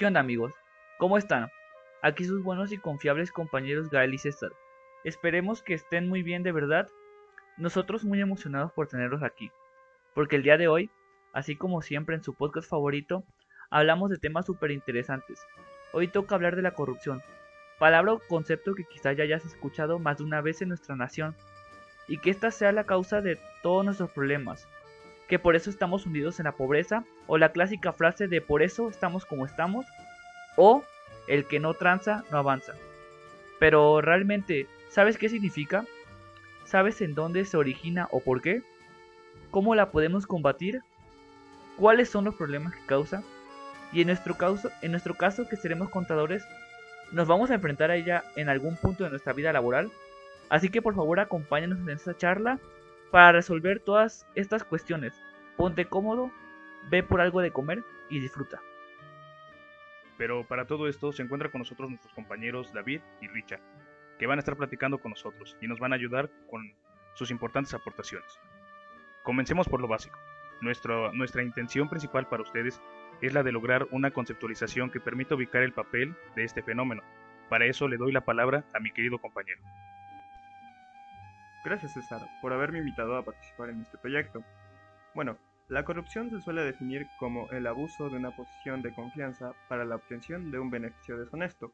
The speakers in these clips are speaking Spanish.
¿Qué amigos? ¿Cómo están? Aquí sus buenos y confiables compañeros Gael y César. Esperemos que estén muy bien de verdad. Nosotros muy emocionados por tenerlos aquí. Porque el día de hoy, así como siempre en su podcast favorito, hablamos de temas súper interesantes. Hoy toca hablar de la corrupción. Palabra o concepto que quizá ya hayas escuchado más de una vez en nuestra nación. Y que esta sea la causa de todos nuestros problemas que por eso estamos hundidos en la pobreza, o la clásica frase de por eso estamos como estamos, o el que no tranza no avanza. Pero realmente, ¿sabes qué significa? ¿Sabes en dónde se origina o por qué? ¿Cómo la podemos combatir? ¿Cuáles son los problemas que causa? Y en nuestro, caso, en nuestro caso, que seremos contadores, ¿nos vamos a enfrentar a ella en algún punto de nuestra vida laboral? Así que por favor acompáñanos en esta charla para resolver todas estas cuestiones. Ponte cómodo, ve por algo de comer y disfruta. Pero para todo esto se encuentra con nosotros nuestros compañeros David y Richard, que van a estar platicando con nosotros y nos van a ayudar con sus importantes aportaciones. Comencemos por lo básico. nuestra intención principal para ustedes es la de lograr una conceptualización que permita ubicar el papel de este fenómeno. Para eso le doy la palabra a mi querido compañero. Gracias César por haberme invitado a participar en este proyecto. Bueno, la corrupción se suele definir como el abuso de una posición de confianza para la obtención de un beneficio deshonesto.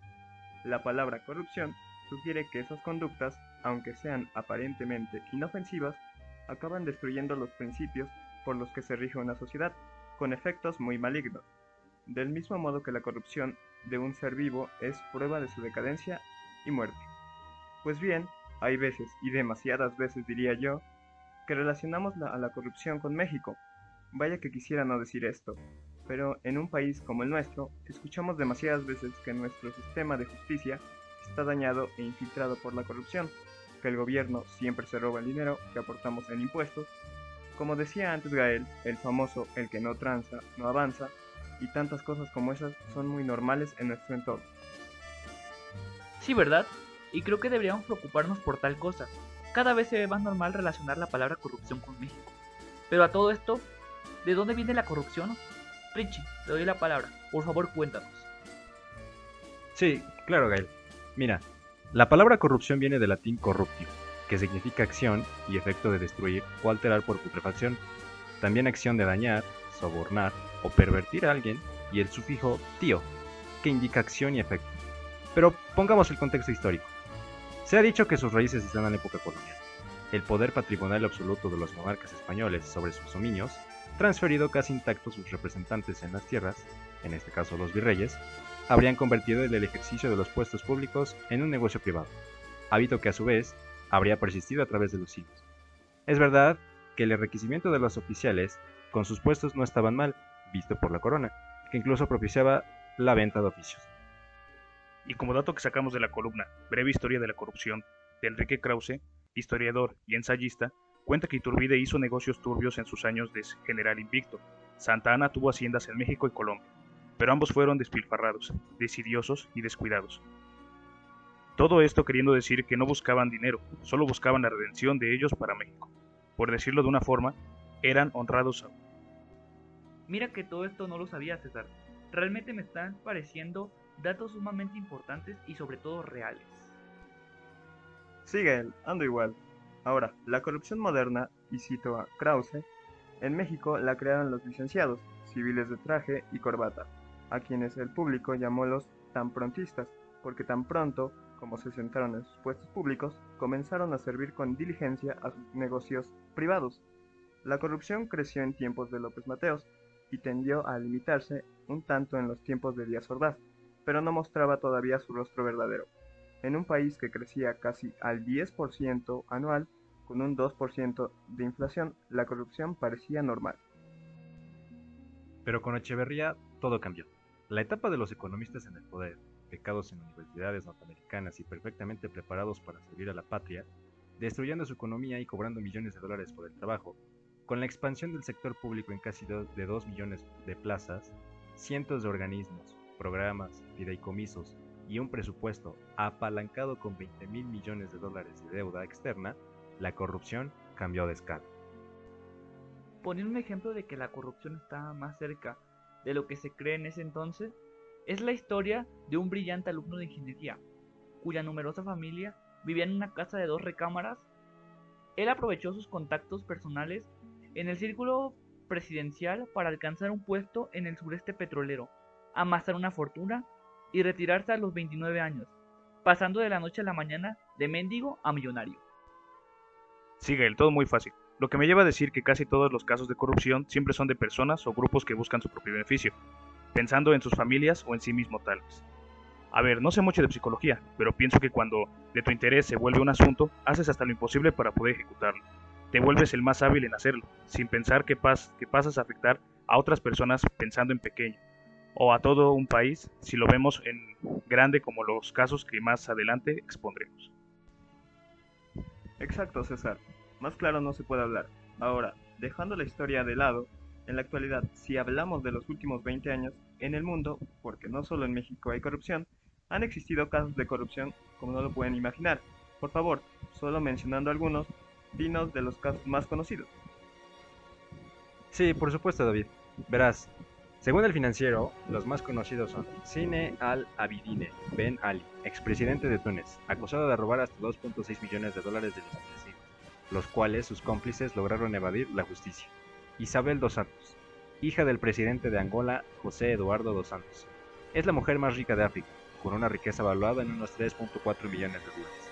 La palabra corrupción sugiere que esas conductas, aunque sean aparentemente inofensivas, acaban destruyendo los principios por los que se rige una sociedad, con efectos muy malignos. Del mismo modo que la corrupción de un ser vivo es prueba de su decadencia y muerte. Pues bien, hay veces, y demasiadas veces diría yo, que relacionamos a la corrupción con México. Vaya que quisiera no decir esto, pero en un país como el nuestro, escuchamos demasiadas veces que nuestro sistema de justicia está dañado e infiltrado por la corrupción, que el gobierno siempre se roba el dinero que aportamos en impuestos. Como decía antes Gael, el famoso el que no tranza, no avanza, y tantas cosas como esas son muy normales en nuestro entorno. Sí, ¿verdad? Y creo que deberíamos preocuparnos por tal cosa. Cada vez se ve más normal relacionar la palabra corrupción con México. Pero a todo esto, ¿de dónde viene la corrupción? Richie, te doy la palabra. Por favor, cuéntanos. Sí, claro, Gael. Mira, la palabra corrupción viene del latín corruptio, que significa acción y efecto de destruir o alterar por putrefacción. También acción de dañar, sobornar o pervertir a alguien, y el sufijo tío, que indica acción y efecto. Pero pongamos el contexto histórico. Se ha dicho que sus raíces están en la época colonial. El poder patrimonial absoluto de los monarcas españoles sobre sus dominios, transferido casi intacto sus representantes en las tierras, en este caso los virreyes, habrían convertido el ejercicio de los puestos públicos en un negocio privado, hábito que a su vez habría persistido a través de los siglos. Es verdad que el enriquecimiento de los oficiales con sus puestos no estaban mal, visto por la corona, que incluso propiciaba la venta de oficios. Y como dato que sacamos de la columna Breve Historia de la Corrupción de Enrique Krause, historiador y ensayista, cuenta que Iturbide hizo negocios turbios en sus años de general invicto. Santa Ana tuvo haciendas en México y Colombia, pero ambos fueron despilfarrados, desidiosos y descuidados. Todo esto queriendo decir que no buscaban dinero, solo buscaban la redención de ellos para México. Por decirlo de una forma, eran honrados. Mira que todo esto no lo sabía, César. Realmente me están pareciendo datos sumamente importantes y sobre todo reales. Sigue él, ando igual. Ahora, la corrupción moderna, y cito a Krause, en México la crearon los licenciados, civiles de traje y corbata, a quienes el público llamó los tan prontistas, porque tan pronto como se sentaron en sus puestos públicos, comenzaron a servir con diligencia a sus negocios privados. La corrupción creció en tiempos de López Mateos y tendió a limitarse un tanto en los tiempos de Díaz Ordaz, pero no mostraba todavía su rostro verdadero. En un país que crecía casi al 10% anual, con un 2% de inflación, la corrupción parecía normal. Pero con Echeverría todo cambió. La etapa de los economistas en el poder, becados en universidades norteamericanas y perfectamente preparados para servir a la patria, destruyendo su economía y cobrando millones de dólares por el trabajo, con la expansión del sector público en casi de 2 millones de plazas, cientos de organismos, programas, fideicomisos y un presupuesto apalancado con 20 mil millones de dólares de deuda externa, la corrupción cambió de escala. Poniendo un ejemplo de que la corrupción está más cerca de lo que se cree en ese entonces, Es la historia de un brillante alumno de ingeniería, cuya numerosa familia vivía en una casa de dos recámaras. Él aprovechó sus contactos personales en el círculo presidencial para alcanzar un puesto en el sureste petrolero, amasar una fortuna y retirarse a los 29 años, pasando de la noche a la mañana de mendigo a millonario. Sigue el todo muy fácil, lo que me lleva a decir que casi todos los casos de corrupción siempre son de personas o grupos que buscan su propio beneficio, pensando en sus familias o en sí mismo tal vez. A ver, no sé mucho de psicología, pero pienso que cuando de tu interés se vuelve un asunto, haces hasta lo imposible para poder ejecutarlo. Te vuelves el más hábil en hacerlo, sin pensar que, que pasas a afectar a otras personas pensando en pequeño, o a todo un país si lo vemos en grande como los casos que más adelante expondremos. Exacto, César. Más claro no se puede hablar. Ahora, dejando la historia de lado, en la actualidad, si hablamos de los últimos 20 años, en el mundo, porque no solo en México hay corrupción, han existido casos de corrupción como no lo pueden imaginar. Por favor, solo mencionando algunos, dinos de los casos más conocidos. Sí, por supuesto, David. Verás, según el financiero, los más conocidos son Cine al-Abidine Ben Ali, expresidente de Túnez, acusado de robar hasta 2.6 millones de dólares de los tunecinos, los cuales sus cómplices lograron evadir la justicia. Isabel dos Santos, hija del presidente de Angola, José Eduardo dos Santos. Es la mujer más rica de África, con una riqueza valuada en unos 3.4 millones de dólares.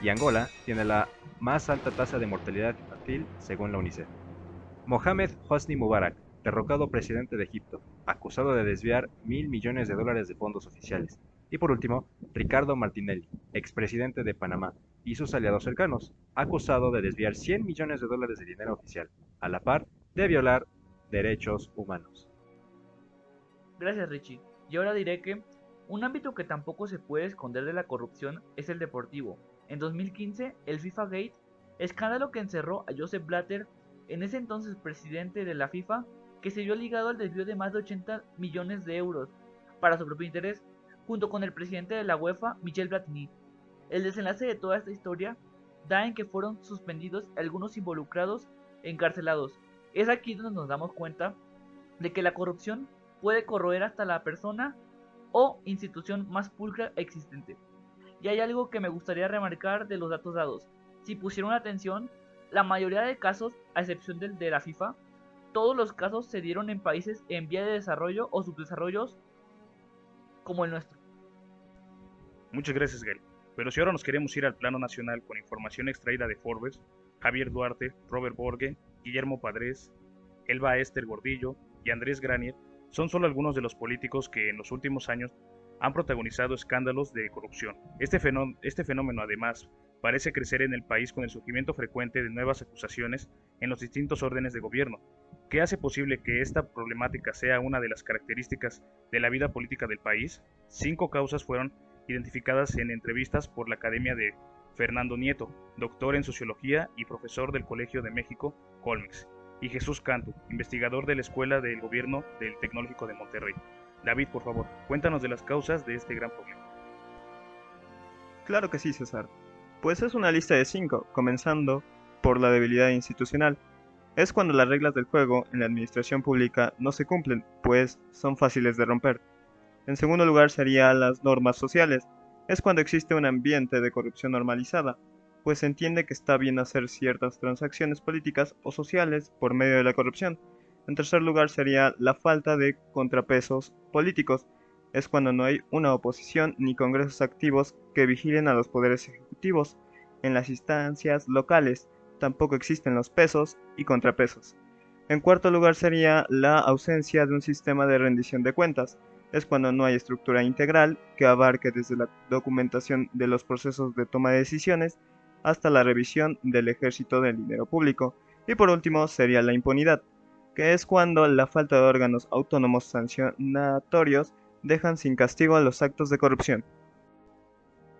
Y Angola tiene la más alta tasa de mortalidad infantil según la UNICEF. Mohamed Hosni Mubarak, derrocado presidente de Egipto, acusado de desviar mil millones de dólares de fondos oficiales. Y por último, Ricardo Martinelli, expresidente de Panamá, y sus aliados cercanos, acusado de desviar 100 millones de dólares de dinero oficial, a la par de violar derechos humanos. Gracias Richie. Y ahora diré que un ámbito que tampoco se puede esconder de la corrupción es el deportivo. En 2015, el FIFA Gate, escándalo que encerró a Joseph Blatter, en ese entonces presidente de la FIFA, que se vio ligado al desvío de más de 80 millones de euros para su propio interés, junto con el presidente de la UEFA, Michel Platini. El desenlace de toda esta historia da en que fueron suspendidos algunos involucrados encarcelados. Es aquí donde nos damos cuenta de que la corrupción puede corroer hasta la persona o institución más pulcra existente. Y hay algo que me gustaría remarcar de los datos dados. Si pusieron atención, la mayoría de casos, a excepción del de la FIFA, todos los casos se dieron en países en vía de desarrollo o subdesarrollos como el nuestro. Muchas gracias, Gael. Pero si ahora nos queremos ir al plano nacional con información extraída de Forbes, Javier Duarte, Robert Borge, Guillermo Padres, Elba Esther Gordillo y Andrés Granier son solo algunos de los políticos que en los últimos años han protagonizado escándalos de corrupción. Este fenómeno, este fenómeno además parece crecer en el país con el surgimiento frecuente de nuevas acusaciones en los distintos órdenes de gobierno, ¿Qué hace posible que esta problemática sea una de las características de la vida política del país? Cinco causas fueron identificadas en entrevistas por la Academia de Fernando Nieto, doctor en sociología y profesor del Colegio de México, Colmex, y Jesús Cantu, investigador de la Escuela del Gobierno del Tecnológico de Monterrey. David, por favor, cuéntanos de las causas de este gran problema. Claro que sí, César. Pues es una lista de cinco, comenzando por la debilidad institucional, es cuando las reglas del juego en la administración pública no se cumplen, pues son fáciles de romper. En segundo lugar serían las normas sociales. Es cuando existe un ambiente de corrupción normalizada, pues se entiende que está bien hacer ciertas transacciones políticas o sociales por medio de la corrupción. En tercer lugar sería la falta de contrapesos políticos. Es cuando no hay una oposición ni congresos activos que vigilen a los poderes ejecutivos en las instancias locales tampoco existen los pesos y contrapesos. En cuarto lugar sería la ausencia de un sistema de rendición de cuentas. Es cuando no hay estructura integral que abarque desde la documentación de los procesos de toma de decisiones hasta la revisión del ejército del dinero público. Y por último sería la impunidad, que es cuando la falta de órganos autónomos sancionatorios dejan sin castigo a los actos de corrupción.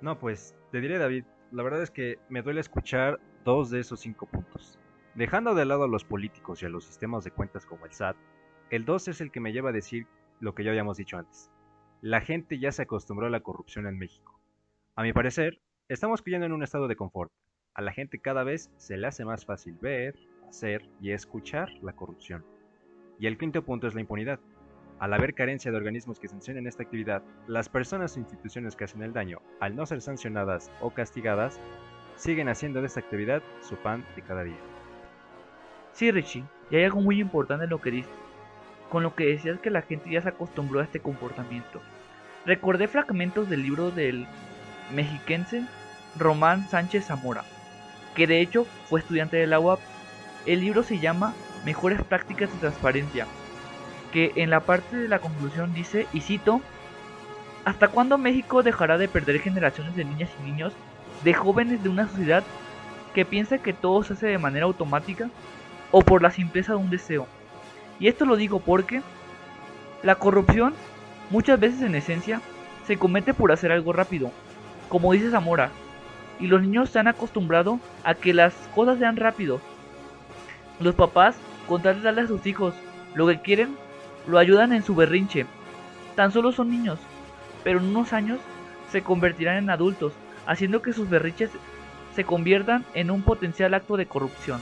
No, pues te diré David, la verdad es que me duele escuchar dos de esos cinco puntos. Dejando de lado a los políticos y a los sistemas de cuentas como el SAT, el 2 es el que me lleva a decir lo que ya habíamos dicho antes. La gente ya se acostumbró a la corrupción en México. A mi parecer, estamos cayendo en un estado de confort. A la gente cada vez se le hace más fácil ver, hacer y escuchar la corrupción. Y el quinto punto es la impunidad. Al haber carencia de organismos que sancionen esta actividad, las personas o instituciones que hacen el daño, al no ser sancionadas o castigadas, siguen haciendo de esta actividad su pan de cada día. Sí, Richie, y hay algo muy importante en lo que dices. Con lo que decías que la gente ya se acostumbró a este comportamiento. Recordé fragmentos del libro del mexiquense Román Sánchez Zamora, que de hecho fue estudiante de la UAP. El libro se llama Mejores prácticas de transparencia, que en la parte de la conclusión dice, y cito, ¿Hasta cuándo México dejará de perder generaciones de niñas y niños, de jóvenes de una sociedad que piensa que todo se hace de manera automática o por la simpleza de un deseo? Y esto lo digo porque la corrupción, muchas veces en esencia, se comete por hacer algo rápido, como dice Zamora, y los niños se han acostumbrado a que las cosas sean rápido. Los papás, con tal de darle a sus hijos lo que quieren, lo ayudan en su berrinche. Tan solo son niños, pero en unos años se convertirán en adultos, haciendo que sus berrinches se conviertan en un potencial acto de corrupción.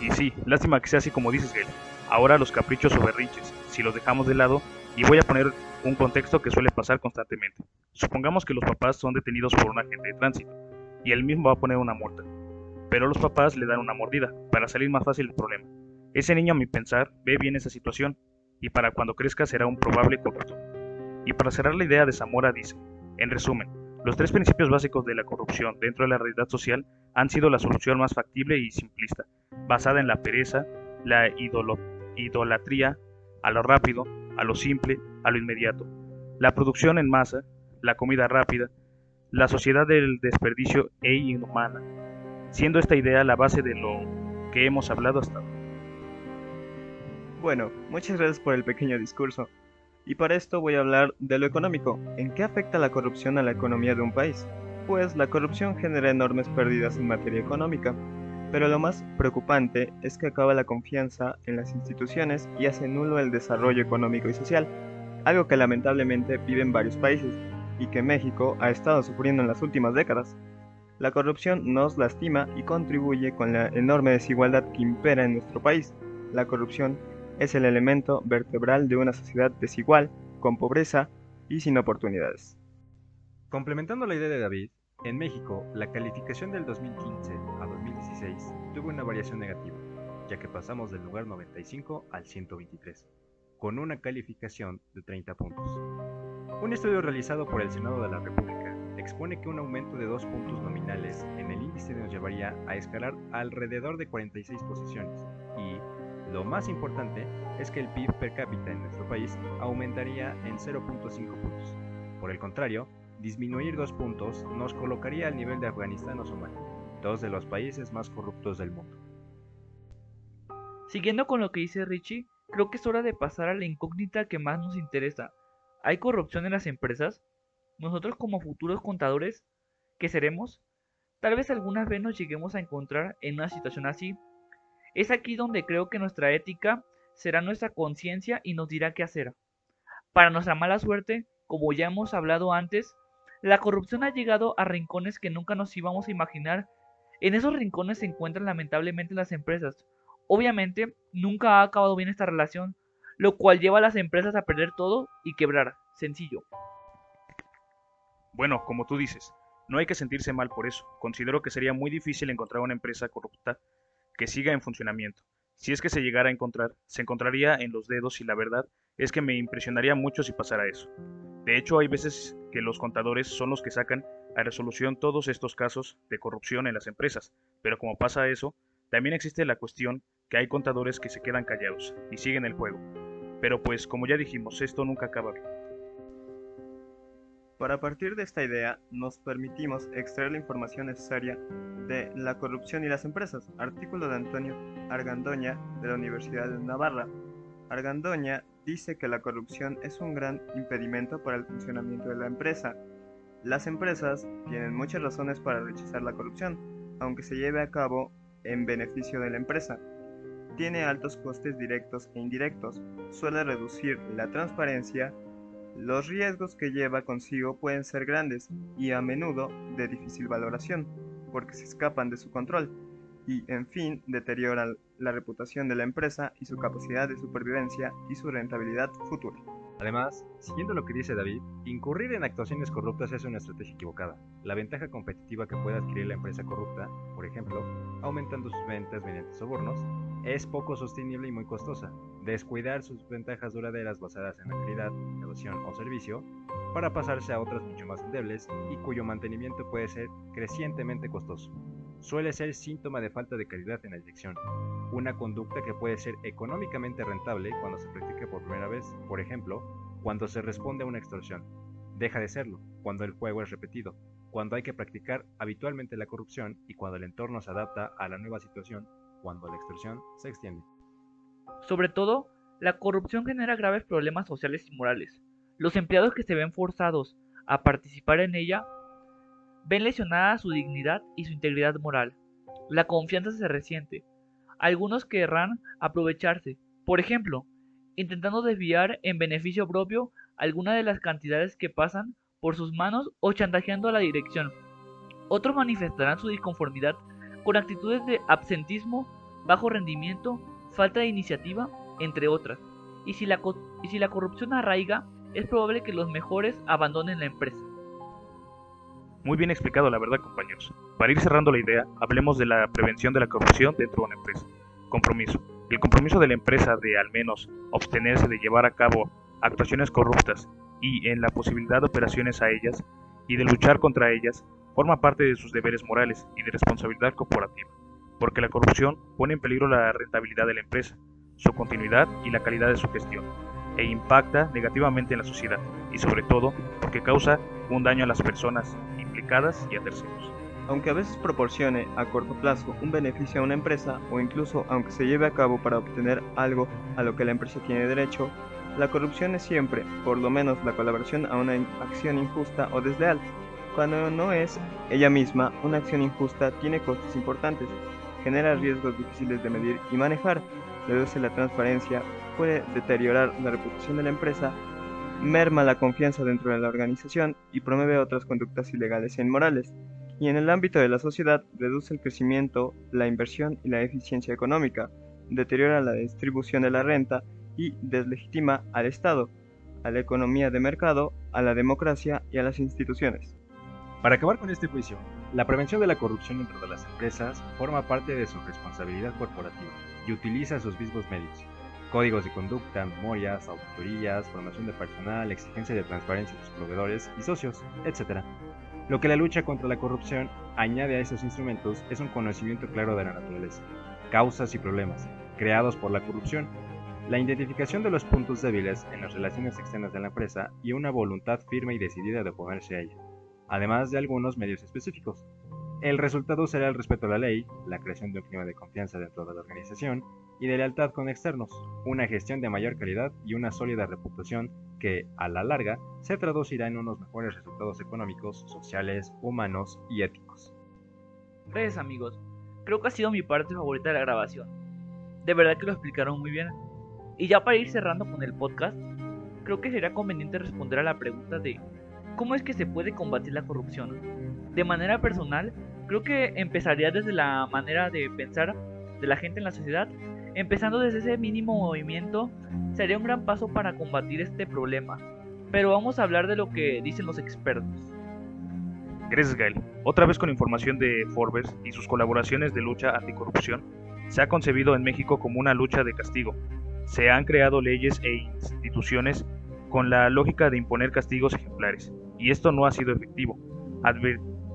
Y sí, lástima que sea así como dices, Gael. Ahora los caprichos o berrinches, si los dejamos de lado, y voy a poner un contexto que suele pasar constantemente. Supongamos que los papás son detenidos por un agente de tránsito, y él mismo va a poner una multa. Pero los papás le dan una mordida, para salir más fácil del problema. Ese niño, a mi pensar, ve bien esa situación, y para cuando crezca será un probable corrupto. Y para cerrar la idea de Zamora dice, en resumen, los tres principios básicos de la corrupción dentro de la realidad social han sido la solución más factible y simplista, basada en la pereza, la idolatría, a lo rápido, a lo simple, a lo inmediato, la producción en masa, la comida rápida, la sociedad del desperdicio e inhumana, siendo esta idea la base de lo que hemos hablado hasta ahora. Bueno, muchas gracias por el pequeño discurso. Y para esto voy a hablar de lo económico. ¿En qué afecta la corrupción a la economía de un país? Pues la corrupción genera enormes pérdidas en materia económica. Pero lo más preocupante es que acaba la confianza en las instituciones y hace nulo el desarrollo económico y social, algo que lamentablemente viven varios países y que México ha estado sufriendo en las últimas décadas. La corrupción nos lastima y contribuye con la enorme desigualdad que impera en nuestro país. La corrupción es el elemento vertebral de una sociedad desigual, con pobreza y sin oportunidades. Complementando la idea de David, en México la calificación del 2015 a 2016 tuvo una variación negativa, ya que pasamos del lugar 95 al 123, con una calificación de 30 puntos. Un estudio realizado por el Senado de la República expone que un aumento de dos puntos nominales en el índice nos llevaría a escalar alrededor de 46 posiciones y lo más importante es que el PIB per cápita en nuestro país aumentaría en 0.5 puntos. Por el contrario, disminuir dos puntos nos colocaría al nivel de Afganistán o Somalia, dos de los países más corruptos del mundo. Siguiendo con lo que dice Richie, creo que es hora de pasar a la incógnita que más nos interesa. ¿Hay corrupción en las empresas? Nosotros como futuros contadores, ¿qué seremos? Tal vez alguna vez nos lleguemos a encontrar en una situación así es aquí donde creo que nuestra ética será nuestra conciencia y nos dirá qué hacer. Para nuestra mala suerte, como ya hemos hablado antes, la corrupción ha llegado a rincones que nunca nos íbamos a imaginar. En esos rincones se encuentran lamentablemente las empresas. Obviamente, nunca ha acabado bien esta relación, lo cual lleva a las empresas a perder todo y quebrar. Sencillo. Bueno, como tú dices, no hay que sentirse mal por eso. Considero que sería muy difícil encontrar una empresa corrupta que siga en funcionamiento. Si es que se llegara a encontrar, se encontraría en los dedos y la verdad es que me impresionaría mucho si pasara eso. De hecho, hay veces que los contadores son los que sacan a resolución todos estos casos de corrupción en las empresas, pero como pasa eso, también existe la cuestión que hay contadores que se quedan callados y siguen el juego. Pero pues, como ya dijimos, esto nunca acaba bien. Para partir de esta idea, nos permitimos extraer la información necesaria de la corrupción y las empresas. Artículo de Antonio Argandoña de la Universidad de Navarra. Argandoña dice que la corrupción es un gran impedimento para el funcionamiento de la empresa. Las empresas tienen muchas razones para rechazar la corrupción, aunque se lleve a cabo en beneficio de la empresa. Tiene altos costes directos e indirectos, suele reducir la transparencia los riesgos que lleva consigo pueden ser grandes y a menudo de difícil valoración, porque se escapan de su control. y, en fin, deteriora la reputación de la empresa y su capacidad de supervivencia y su rentabilidad futura. Además, siguiendo lo que dice David, incurrir en actuaciones corruptas es una estrategia equivocada. La ventaja competitiva que puede adquirir la empresa corrupta, por ejemplo, aumentando sus ventas mediante sobornos, es poco sostenible y muy costosa. Descuidar sus ventajas duraderas basadas en la calidad, innovación o servicio para pasarse a otras mucho más endebles y cuyo mantenimiento puede ser crecientemente costoso suele ser síntoma de falta de calidad en la dirección, una conducta que puede ser económicamente rentable cuando se practica por primera vez, por ejemplo, cuando se responde a una extorsión. Deja de serlo cuando el juego es repetido, cuando hay que practicar habitualmente la corrupción y cuando el entorno se adapta a la nueva situación, cuando la extorsión se extiende. Sobre todo, la corrupción genera graves problemas sociales y morales. Los empleados que se ven forzados a participar en ella ven lesionada su dignidad y su integridad moral. La confianza se resiente. Algunos querrán aprovecharse, por ejemplo, intentando desviar en beneficio propio alguna de las cantidades que pasan por sus manos o chantajeando a la dirección. Otros manifestarán su disconformidad con actitudes de absentismo, bajo rendimiento, falta de iniciativa, entre otras. Y si la, corrupción arraiga, es probable que los mejores abandonen la empresa. Muy bien explicado, la verdad, compañeros. Para ir cerrando la idea, hablemos de la prevención de la corrupción dentro de una empresa. Compromiso. El compromiso de la empresa de al menos abstenerse de llevar a cabo actuaciones corruptas y en la posibilidad de operaciones a ellas y de luchar contra ellas forma parte de sus deberes morales y de responsabilidad corporativa, porque la corrupción pone en peligro la rentabilidad de la empresa, su continuidad y la calidad de su gestión, e impacta negativamente en la sociedad, y sobre todo porque causa un daño a las personas y a terceros. Aunque a veces proporcione a corto plazo un beneficio a una empresa o incluso aunque se lleve a cabo para obtener algo a lo que la empresa tiene derecho, la corrupción es siempre, por lo menos la colaboración a una acción injusta o desleal. Cuando no es ella misma una acción injusta, tiene costos importantes, genera riesgos difíciles de medir y manejar, reduce la transparencia, puede deteriorar la reputación de la empresa merma la confianza dentro de la organización y promueve otras conductas ilegales e inmorales, y en el ámbito de la sociedad reduce el crecimiento, la inversión y la eficiencia económica, deteriora la distribución de la renta y deslegitima al Estado, a la economía de mercado, a la democracia y a las instituciones. Para acabar con este juicio, la prevención de la corrupción dentro de las empresas forma parte de su responsabilidad corporativa y utiliza sus mismos medios, códigos de conducta, memorias, auditorías, formación de personal, exigencia de transparencia de sus proveedores y socios, etc. Lo que la lucha contra la corrupción añade a esos instrumentos es un conocimiento claro de la naturaleza, causas y problemas creados por la corrupción, la identificación de los puntos débiles en las relaciones externas de la empresa y una voluntad firme y decidida de oponerse a ella, además de algunos medios específicos. El resultado será el respeto a la ley, la creación de un clima de confianza dentro de la organización y de lealtad con externos, una gestión de mayor calidad y una sólida reputación que, a la larga, se traducirá en unos mejores resultados económicos, sociales, humanos y éticos. Gracias amigos, creo que ha sido mi parte favorita de la grabación. De verdad que lo explicaron muy bien. Y ya para ir cerrando con el podcast, creo que sería conveniente responder a la pregunta de ¿cómo es que se puede combatir la corrupción? De manera personal, creo que empezaría desde la manera de pensar de la gente en la sociedad Empezando desde ese mínimo movimiento, sería un gran paso para combatir este problema. Pero vamos a hablar de lo que dicen los expertos. Gracias, Gael. Otra vez con información de Forbes y sus colaboraciones de lucha anticorrupción, se ha concebido en México como una lucha de castigo. Se han creado leyes e instituciones con la lógica de imponer castigos ejemplares, y esto no ha sido efectivo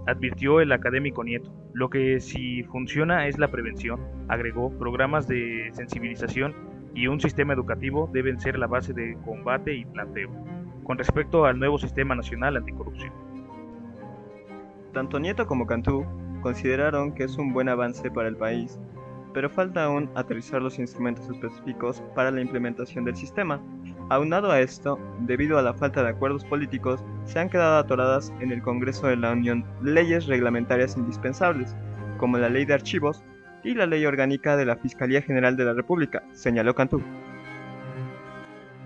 advirtió el académico Nieto. Lo que si funciona es la prevención, agregó, programas de sensibilización y un sistema educativo deben ser la base de combate y planteo, con respecto al nuevo sistema nacional anticorrupción. Tanto Nieto como Cantú consideraron que es un buen avance para el país, pero falta aún aterrizar los instrumentos específicos para la implementación del sistema, Aunado a esto, debido a la falta de acuerdos políticos, se han quedado atoradas en el Congreso de la Unión leyes reglamentarias indispensables, como la Ley de Archivos y la Ley Orgánica de la Fiscalía General de la República, señaló Cantú.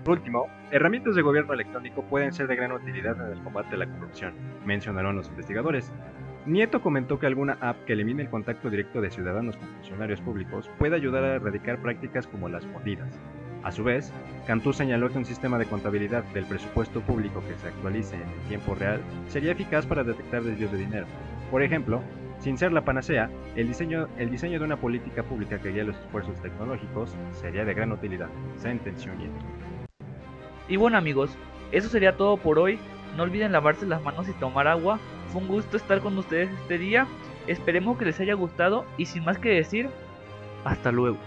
Por último, herramientas de gobierno electrónico pueden ser de gran utilidad en el combate a la corrupción, mencionaron los investigadores. Nieto comentó que alguna app que elimine el contacto directo de ciudadanos con funcionarios públicos puede ayudar a erradicar prácticas como las mordidas. A su vez, Cantú señaló que un sistema de contabilidad del presupuesto público que se actualice en tiempo real sería eficaz para detectar desvíos de dinero. Por ejemplo, sin ser la panacea, el diseño, de una política pública que guíe los esfuerzos tecnológicos sería de gran utilidad, sentenció Nieto. Y bueno amigos, eso sería todo por hoy. No olviden lavarse las manos y tomar agua. Fue un gusto estar con ustedes este día. Esperemos que les haya gustado y sin más que decir, hasta luego.